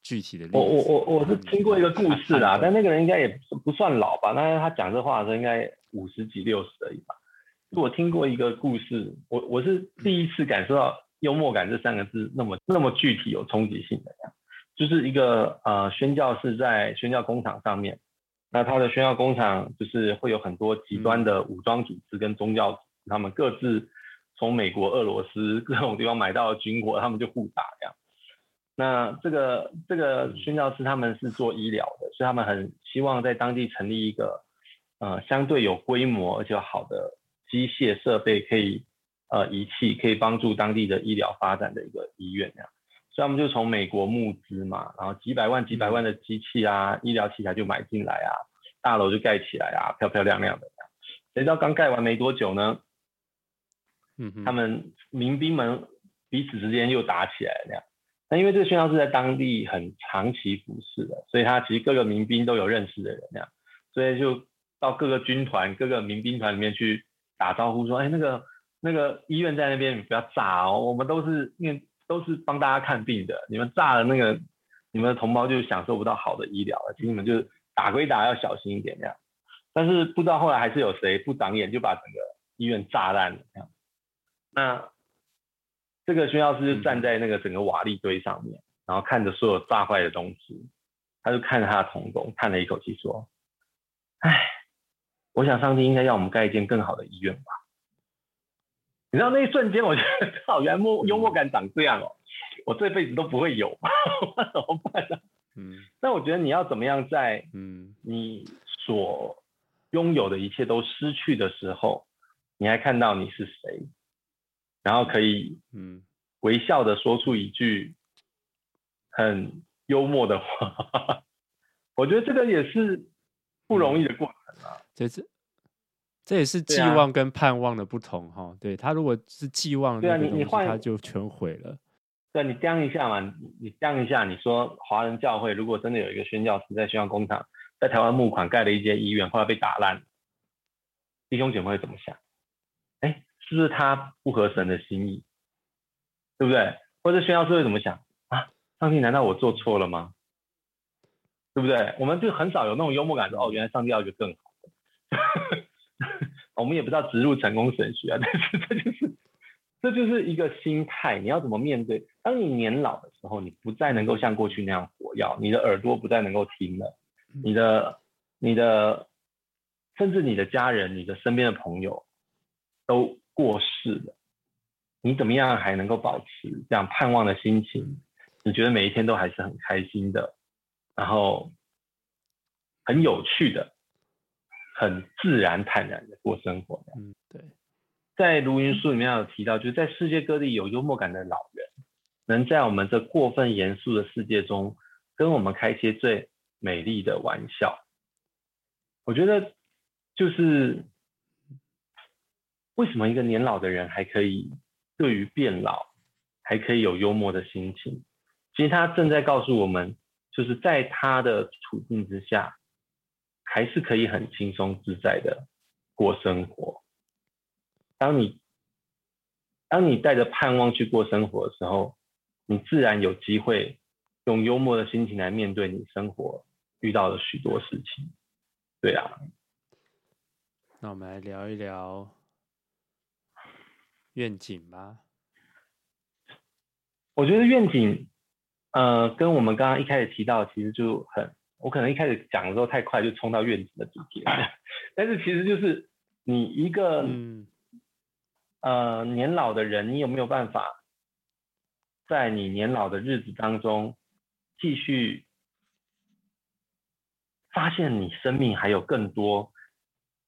Speaker 2: 具体的例子？
Speaker 1: 我我我我是听过一个故事啦，但那个人应该也不算老吧，但是他讲这话的时候应该五十几、六十而已吧。我听过一个故事，我我是第一次感受到。幽默感这三个字那么那么具体有冲击性的，就是一个呃宣教士在宣教工厂上面，那他的宣教工厂就是会有很多极端的武装组织跟宗教组织，他们各自从美国、俄罗斯各种地方买到的军火，他们就互打这样。那这个这个宣教士他们是做医疗的，所以他们很希望在当地成立一个呃相对有规模而且好的机械设备可以。呃，仪器可以帮助当地的医疗发展的一个医院这样，所以他们就从美国募资嘛，然后几百万、几百万的机器啊，医疗器材就买进来啊，大楼就盖起来啊，漂漂亮亮的。谁知道刚盖完没多久呢？嗯，他们民兵们彼此之间又打起来了这样。那因为这个宣教士在当地很长期服侍的，所以他其实各个民兵都有认识的人这样，所以就到各个军团、各个民兵团里面去打招呼说：“哎，那个。”那个医院在那边，你不要炸哦！我们都是因为都是帮大家看病的，你们炸了那个，你们的同胞就享受不到好的医疗了。请你们就打归打，要小心一点这样。但是不知道后来还是有谁不长眼，就把整个医院炸烂了。那这个宣教师就站在那个整个瓦砾堆上面，然后看着所有炸坏的东西，他就看着他的同工，叹了一口气说：“哎，我想上帝应该要我们盖一间更好的医院吧。”你知道那一瞬间，我觉得好，原来幽幽默感长这样哦，我这辈子都不会有，我 *laughs* 怎么办呢？嗯，那我觉得你要怎么样在嗯你所拥有的一切都失去的时候，你还看到你是谁，然后可以嗯微笑的说出一句很幽默的话，*laughs* 我觉得这个也是不容易的过程啊。
Speaker 2: 这是。这也是寄望跟盼望的不同哈。对，他如果是寄望，
Speaker 1: 对啊，你你换
Speaker 2: 他就全毁了。
Speaker 1: 对，你掂一下嘛，你掂一下，你说华人教会如果真的有一个宣教师在宣教工厂在台湾募款盖了一间医院，后来被打烂，弟兄姐妹会怎么想？哎，是不是他不合神的心意？对不对？或者宣教师会怎么想啊？上帝难道我做错了吗？对不对？我们就很少有那种幽默感说，说哦，原来上帝要一个更好的。*laughs* 我们也不知道植入成功神学啊，但是这就是这就是一个心态，你要怎么面对？当你年老的时候，你不再能够像过去那样活跃，你的耳朵不再能够听了，你的、你的，甚至你的家人、你的身边的朋友都过世了，你怎么样还能够保持这样盼望的心情？你觉得每一天都还是很开心的，然后很有趣的。很自然坦然的过生活。
Speaker 2: 嗯，对。
Speaker 1: 在卢云书里面有提到，就是在世界各地有幽默感的老人，能在我们这过分严肃的世界中，跟我们开一些最美丽的玩笑。我觉得，就是为什么一个年老的人还可以对于变老还可以有幽默的心情？其实他正在告诉我们，就是在他的处境之下。还是可以很轻松自在的过生活。当你当你带着盼望去过生活的时候，你自然有机会用幽默的心情来面对你生活遇到的许多事情。对啊，
Speaker 2: 那我们来聊一聊愿景吧。
Speaker 1: 我觉得愿景，呃，跟我们刚刚一开始提到，其实就很。我可能一开始讲的时候太快，就冲到院子的主题了。但是其实就是你一个、嗯、呃年老的人，你有没有办法在你年老的日子当中，继续发现你生命还有更多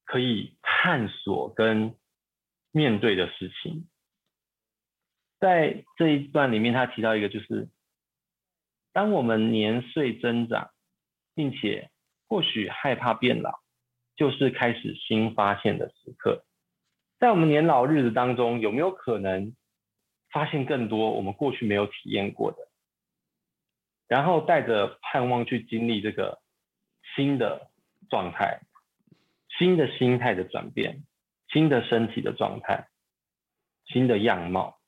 Speaker 1: 可以探索跟面对的事情？在这一段里面，他提到一个，就是当我们年岁增长。并且或许害怕变老，就是开始新发现的时刻。在我们年老日子当中，有没有可能发现更多我们过去没有体验过的？然后带着盼望去经历这个新的状态、新的心态的转变、新的身体的状态、新的样貌。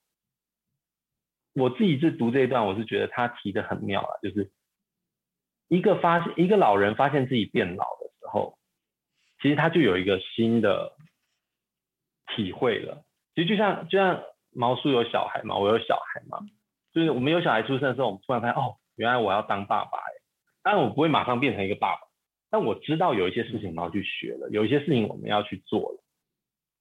Speaker 1: 我自己是读这一段，我是觉得他提得很妙啊，就是。一个发现，一个老人发现自己变老的时候，其实他就有一个新的体会了。其实就像就像毛叔有小孩嘛，我有小孩嘛，就是我们有小孩出生的时候，我们突然发现哦，原来我要当爸爸哎。当然我不会马上变成一个爸爸，但我知道有一些事情我们要去学了，有一些事情我们要去做了，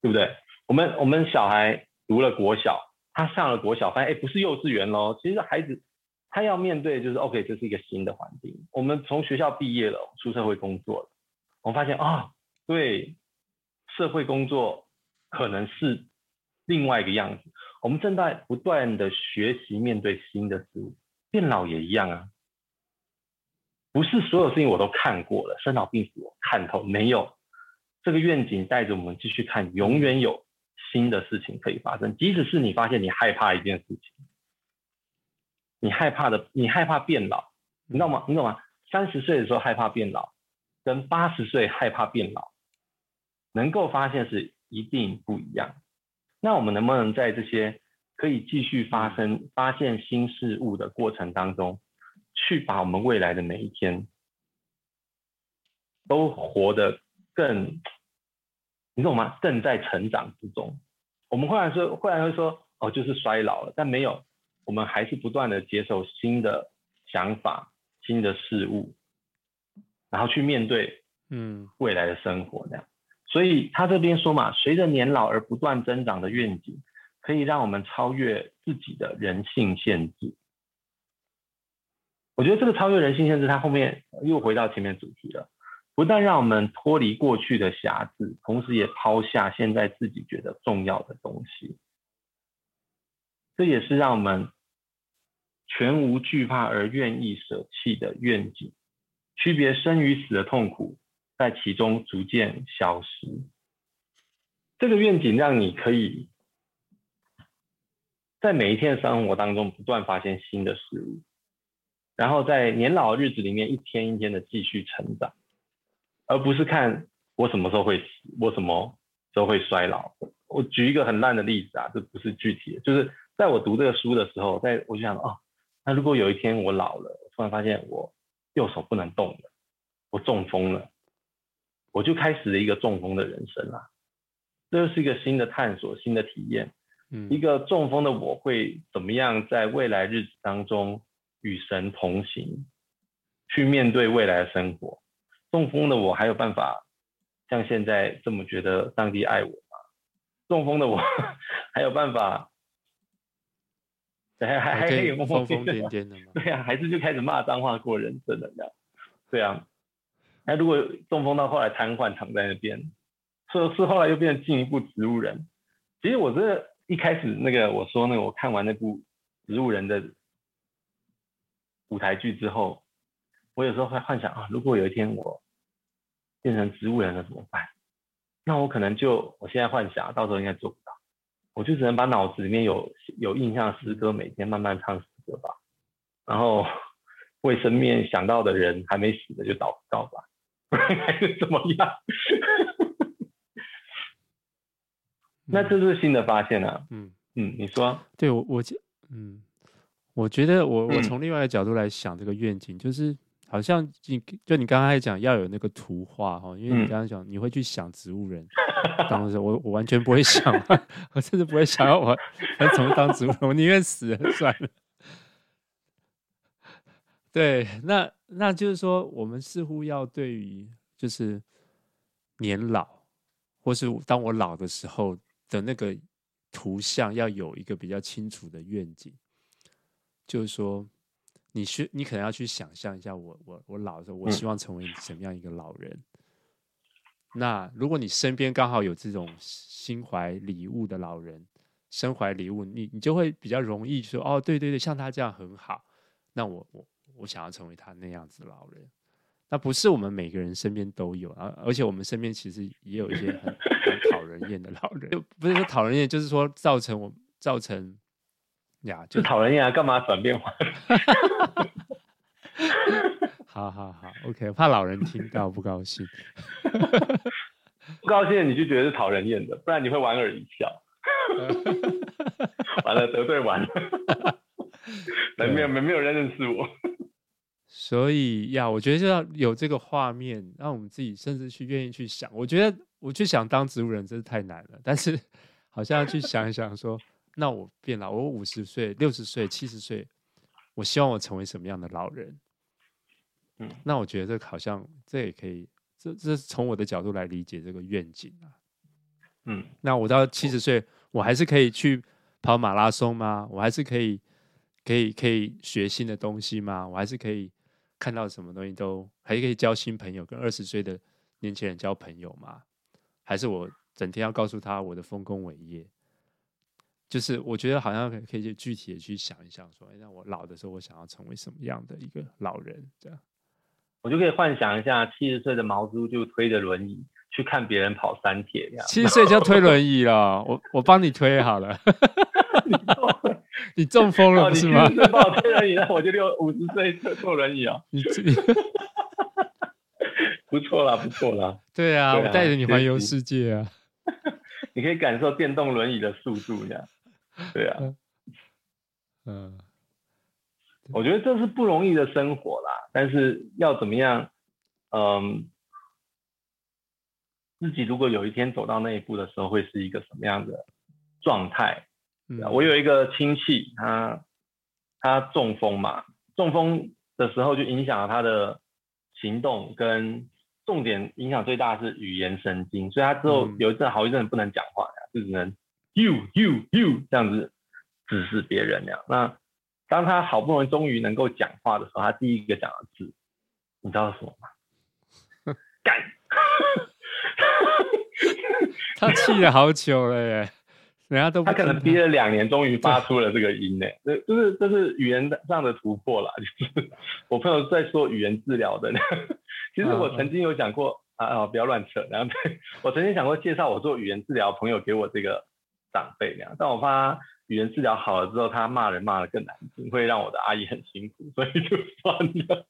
Speaker 1: 对不对？我们我们小孩读了国小，他上了国小，发现哎，不是幼稚园喽，其实孩子。他要面对就是 OK，这是一个新的环境。我们从学校毕业了，出社会工作了，我们发现啊、对，社会工作可能是另外一个样子。我们正在不断的学习面对新的事物，变老也一样啊。不是所有事情我都看过了，生老病死我看透没有？这个愿景带着我们继续看，永远有新的事情可以发生。即使是你发现你害怕一件事情。你害怕的，你害怕变老，你知道吗？你懂吗？三十岁的时候害怕变老，跟八十岁害怕变老，能够发现是一定不一样。那我们能不能在这些可以继续发生、发现新事物的过程当中，去把我们未来的每一天都活得更，你懂吗？更在成长之中。我们忽然说，忽然会说，哦，就是衰老了，但没有。我们还是不断的接受新的想法、新的事物，然后去面对嗯未来的生活这样。所以他这边说嘛，随着年老而不断增长的愿景，可以让我们超越自己的人性限制。我觉得这个超越人性限制，它后面又回到前面主题了，不但让我们脱离过去的瑕疵，同时也抛下现在自己觉得重要的东西。这也是让我们全无惧怕而愿意舍弃的愿景，区别生与死的痛苦，在其中逐渐消失。这个愿景让你可以在每一天的生活当中不断发现新的事物，然后在年老的日子里面一天一天的继续成长，而不是看我什么时候会死，我什么时候会衰老。我举一个很烂的例子啊，这不是具体的，就是在我读这个书的时候，在我就想哦，那如果有一天我老了，我突然发现我右手不能动了，我中风了，我就开始了一个中风的人生啦。这是一个新的探索，新的体验。嗯，一个中风的我会怎么样在未来日子当中与神同行，去面对未来的生活？中风的我还有办法像现在这么觉得上帝爱我吗？中风的我 *laughs* 还有办法？还还还可以疯疯癫癫的吗？*laughs* 对呀，还是就开始骂脏话过人生的这样？对啊。那如果中风到后来瘫痪躺在那边？是是，后来又变成进一步植物人。其实我这一开始那个我说那个，我看完那部植物人的舞台剧之后，我有时候会幻想啊，如果有一天我变成植物人了怎么办？那我可能就我现在幻想，到时候应该做我就只能把脑子里面有有印象的诗歌，每天慢慢唱诗歌吧。然后为身边想到的人还没死的就祷告吧，还是怎么样？*laughs* 那这是新的发现啊，嗯嗯，你说，
Speaker 2: 对我我嗯，我觉得我我从另外一个角度来想这个愿景，嗯、就是好像你就你刚刚还讲要有那个图画哈，因为你刚刚讲你会去想植物人，当时我我完全不会想，*laughs* 我甚至不会想要我要怎么当植物人，我宁愿死了算了。对，那那就是说，我们似乎要对于就是年老，或是当我老的时候。的那个图像要有一个比较清楚的愿景，就是说，你需你可能要去想象一下我，我我我老的时候，我希望成为什么样一个老人。嗯、那如果你身边刚好有这种心怀礼物的老人，身怀礼物，你你就会比较容易说，哦，对对对，像他这样很好。那我我我想要成为他那样子的老人。那不是我们每个人身边都有啊，而且我们身边其实也有一些很。讨人厌的老人，就不是说讨人厌，就是说造成我造成呀，就
Speaker 1: 讨人厌啊！干嘛转变话？*laughs*
Speaker 2: 好好好，OK，怕老人听到不高兴，*laughs*
Speaker 1: 不高兴你就觉得是讨人厌的，不然你会莞尔一笑。*laughs* 完了，得罪完了，没有没有没有人认识我。
Speaker 2: 所以呀，我觉得就要有这个画面，让我们自己甚至去愿意去想。我觉得。我就想当植物人真是太难了，但是好像要去想一想说，说那我变老，我五十岁、六十岁、七十岁，我希望我成为什么样的老人？嗯，那我觉得这好像这也可以，这这是从我的角度来理解这个愿景啊。嗯，那我到七十岁，我还是可以去跑马拉松吗？我还是可以可以可以学新的东西吗？我还是可以看到什么东西都还可以交新朋友，跟二十岁的年轻人交朋友吗？还是我整天要告诉他我的丰功伟业，就是我觉得好像可以去具体的去想一想，说，哎，那我老的时候，我想要成为什么样的一个老人？这样，
Speaker 1: 我就可以幻想一下，七十岁的毛猪就推着轮椅去看别人跑三铁，这样。
Speaker 2: 七十岁就要推轮椅了，我我帮你推好了。*laughs* *laughs* 你中风了不是
Speaker 1: 吗？帮我推轮椅，那我就六五十岁坐轮椅啊。你。不错啦，不错啦。
Speaker 2: 对啊，对啊，我带着你环游世界啊！*laughs*
Speaker 1: 你可以感受电动轮椅的速度，这样。对啊，嗯，我觉得这是不容易的生活啦。但是要怎么样？嗯，自己如果有一天走到那一步的时候，会是一个什么样的状态？嗯，我有一个亲戚，他他中风嘛，中风的时候就影响了他的行动跟。重点影响最大的是语言神经，所以他之后有一阵好一阵不能讲话呀，就只能 you you you 这样子指示别人那样。那当他好不容易终于能够讲话的时候，他第一个讲的字，你知道是什么吗？干！*laughs*
Speaker 2: 他气了好久了耶，人家都
Speaker 1: 他可能憋了两年，终于发出了这个音呢。这就是这是语言上的突破了。就是我朋友在说语言治疗的。其实我曾经有讲过，啊啊，不要乱扯。然后对 *laughs* 我曾经想过介绍我做语言治疗朋友给我这个长辈那样，但我怕他语言治疗好了之后，他骂人骂的更难听，会让我的阿姨很辛苦，所以就算了。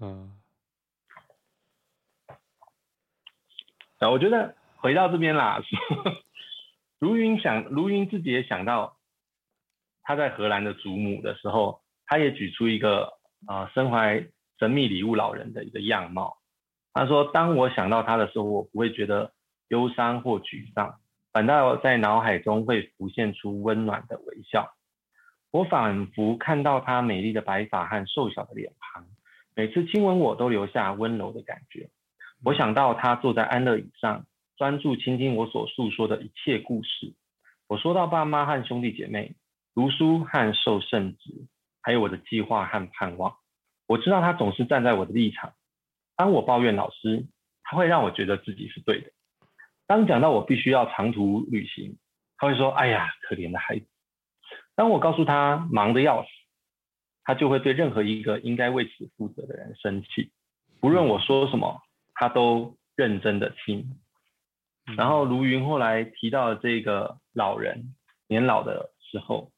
Speaker 1: 嗯。*laughs* 啊，我觉得回到这边啦，卢云想，卢云自己也想到，他在荷兰的祖母的时候，他也举出一个啊、呃，身怀神秘礼物老人的一个样貌。他说：“当我想到他的时候，我不会觉得忧伤或沮丧，反倒在脑海中会浮现出温暖的微笑。我仿佛看到他美丽的白发和瘦小的脸庞，每次亲吻我都留下温柔的感觉。我想到他坐在安乐椅上，专注倾听我所诉说的一切故事。我说到爸妈和兄弟姐妹，读书和受圣职，还有我的计划和盼望。我知道他总是站在我的立场。”当我抱怨老师，他会让我觉得自己是对的。当讲到我必须要长途旅行，他会说：“哎呀，可怜的孩子。”当我告诉他忙得要死，他就会对任何一个应该为此负责的人生气。不论我说什么，他都认真的听。然后卢云后来提到了这个老人年老的时候，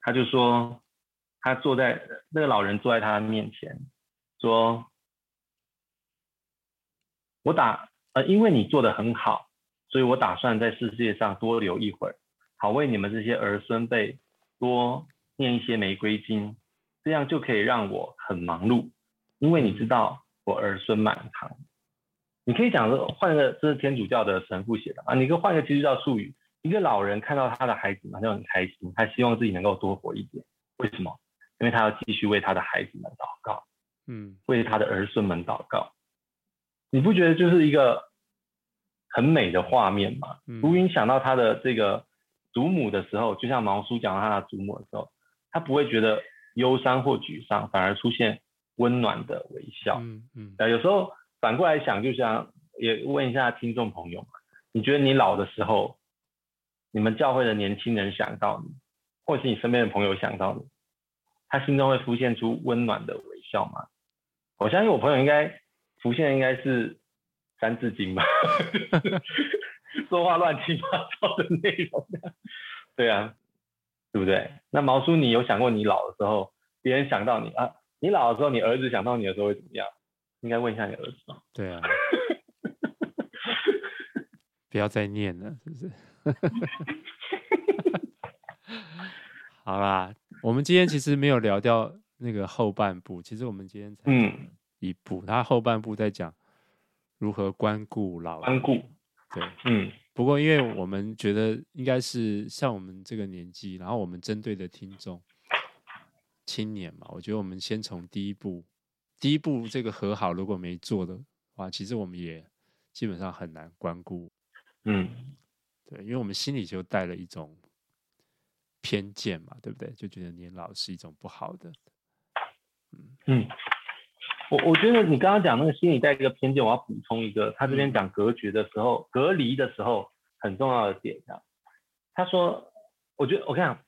Speaker 1: 他就说，他坐在那个老人坐在他面前，说。我打呃，因为你做的很好，所以我打算在世界上多留一会儿，好为你们这些儿孙辈多念一些玫瑰经，这样就可以让我很忙碌。因为你知道我儿孙满堂，你可以讲说换个这是天主教的神父写的啊，你可以换个基督教术语，一个老人看到他的孩子嘛就很开心，他希望自己能够多活一点。为什么？因为他要继续为他的孩子们祷告，嗯，为他的儿孙们祷告。你不觉得就是一个很美的画面嘛？卢云想到他的这个祖母的时候，就像毛叔讲到他的祖母的时候，他不会觉得忧伤或沮丧，反而出现温暖的微笑。嗯嗯。有时候反过来想，就像也问一下听众朋友，你觉得你老的时候，你们教会的年轻人想到你，或是你身边的朋友想到你，他心中会浮现出温暖的微笑吗？我相信我朋友应该。浮现应该是《三字经》吧，说话乱七八糟的内容，*laughs* 对啊，对不对？那毛叔，你有想过你老的时候，别人想到你啊？你老的时候，你儿子想到你的时候会怎么样？应该问一下你儿子
Speaker 2: 吧。对啊，*laughs* 不要再念了，是不是？*laughs* 好啦，我们今天其实没有聊掉那个后半部，其实我们今天才嗯。一部，他后半部在讲如何关顾老人。关顾，对，嗯。不过，因为我们觉得应该是像我们这个年纪，然后我们针对的听众青年嘛，我觉得我们先从第一步，第一步这个和好如果没做的话，其实我们也基本上很难关顾。嗯，对，因为我们心里就带了一种偏见嘛，对不对？就觉得年老是一种不好的。嗯嗯。
Speaker 1: 我我觉得你刚刚讲那个心理带一个偏见，我要补充一个，他这边讲隔绝的时候，隔离的时候很重要的点。他说，我觉得我看，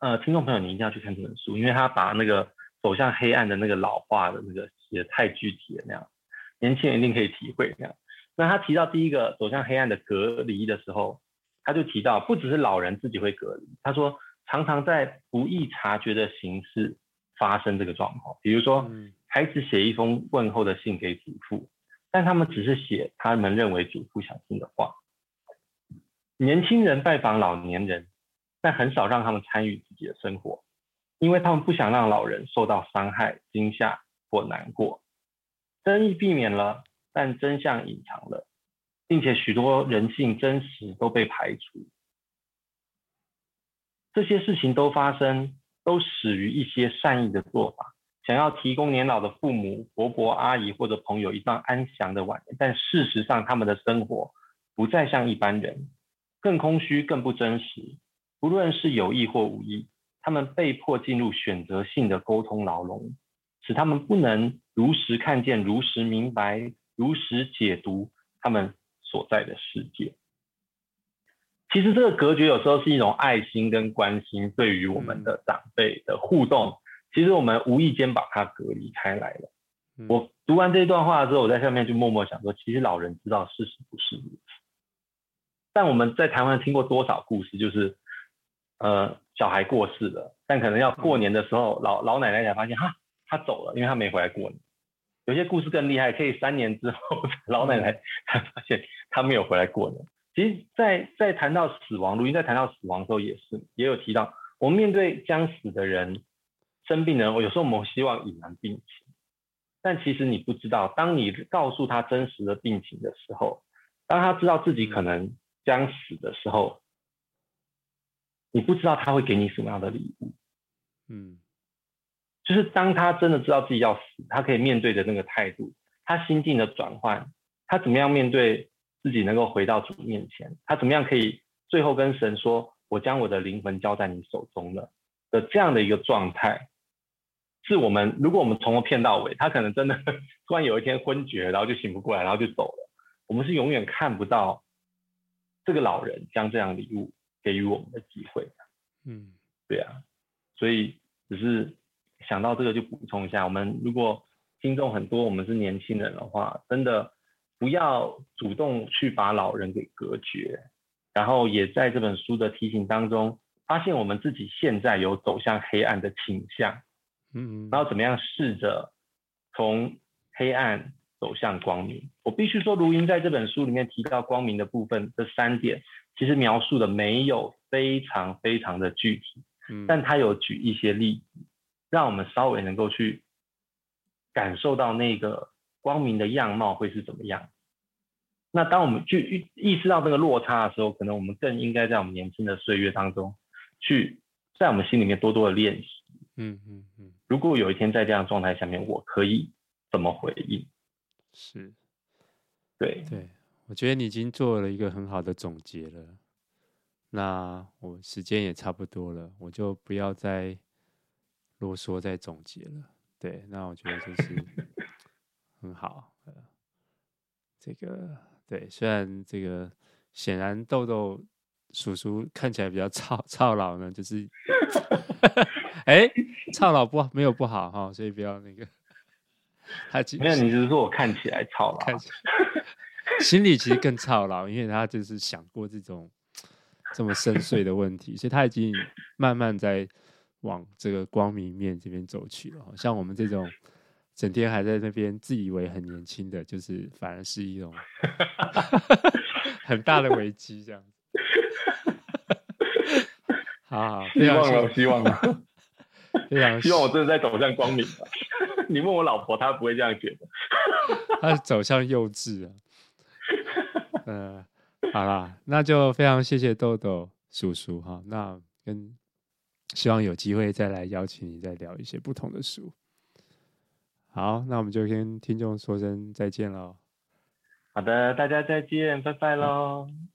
Speaker 1: 呃，听众朋友你一定要去看这本书，因为他把那个走向黑暗的那个老化的那个写得太具体了那样，年轻人一定可以体会那样。那他提到第一个走向黑暗的隔离的时候，他就提到不只是老人自己会隔离，他说常常在不易察觉的形式发生这个状况，比如说。孩子写一封问候的信给祖父，但他们只是写他们认为祖父想听的话。年轻人拜访老年人，但很少让他们参与自己的生活，因为他们不想让老人受到伤害、惊吓或难过。争议避免了，但真相隐藏了，并且许多人性真实都被排除。这些事情都发生，都始于一些善意的做法。想要提供年老的父母、伯伯、阿姨或者朋友一段安详的晚年，但事实上他们的生活不再像一般人，更空虚、更不真实。不论是有意或无意，他们被迫进入选择性的沟通牢笼，使他们不能如实看见、如实明白、如实解读他们所在的世界。其实这个隔绝有时候是一种爱心跟关心，对于我们的长辈的互动。其实我们无意间把它隔离开来了，嗯、我读完这段话之后，我在下面就默默想说，其实老人知道事实不是如此。但我们在台湾听过多少故事，就是呃小孩过世了，但可能要过年的时候，嗯、老老奶奶才发现哈他走了，因为他没回来过年。有些故事更厉害，可以三年之后 *laughs* 老奶奶才发现他没有回来过年。其实在，在在谈到死亡，如音在谈到死亡的时候，也是也有提到，我们面对将死的人、生病的人，我有时候我们希望隐瞒病情，但其实你不知道，当你告诉他真实的病情的时候，当他知道自己可能将死的时候，你不知道他会给你什么样的礼物。嗯。就是当他真的知道自己要死，他可以面对的那个态度，他心境的转换，他怎么样面对自己能够回到主面前，他怎么样可以最后跟神说：“我将我的灵魂交在你手中了”的这样的一个状态，是我们如果我们从头骗到尾，他可能真的 *laughs* 突然有一天昏厥，然后就醒不过来，然后就走了，我们是永远看不到这个老人将这样礼物给予我们的机会。嗯，对啊，所以只是。想到这个就补充一下，我们如果听众很多，我们是年轻人的话，真的不要主动去把老人给隔绝，然后也在这本书的提醒当中，发现我们自己现在有走向黑暗的倾向，嗯，然后怎么样试着从黑暗走向光明。我必须说，卢云在这本书里面提到光明的部分，这三点其实描述的没有非常非常的具体，嗯，但他有举一些例子。让我们稍微能够去感受到那个光明的样貌会是怎么样。那当我们去意识到这个落差的时候，可能我们更应该在我们年轻的岁月当中，去在我们心里面多多的练习。嗯嗯嗯。如果有一天在这样的状态下面，我可以怎么回应？
Speaker 2: 是，
Speaker 1: 对
Speaker 2: 对，我觉得你已经做了一个很好的总结了。那我时间也差不多了，我就不要再。啰嗦再总结了，对，那我觉得就是 *laughs* 很好。这个对，虽然这个显然豆豆叔叔看起来比较 *laughs* 操操劳呢，就是，*laughs* 哎，操劳不没有不好哈，所以不要那个。他
Speaker 1: 没有，你只是说我看起来操劳，看起
Speaker 2: 来 *laughs* 心里其实更操劳，因为他就是想过这种这么深邃的问题，所以他已经慢慢在。往这个光明面这边走去了，像我们这种整天还在那边自以为很年轻的，就是反而是一种 *laughs* 很大的危机，这样子。*laughs* 好好，
Speaker 1: 希望了，希望了，*laughs*
Speaker 2: 非常
Speaker 1: 希望我真的在走向光明吧。*laughs* 你问我老婆，她不会这样觉得，*laughs*
Speaker 2: 她是走向幼稚啊。嗯、呃，好啦，那就非常谢谢豆豆叔叔哈，那跟。希望有机会再来邀请你，再聊一些不同的书。好，那我们就跟听众说声再见喽。
Speaker 1: 好的，大家再见，拜拜喽。嗯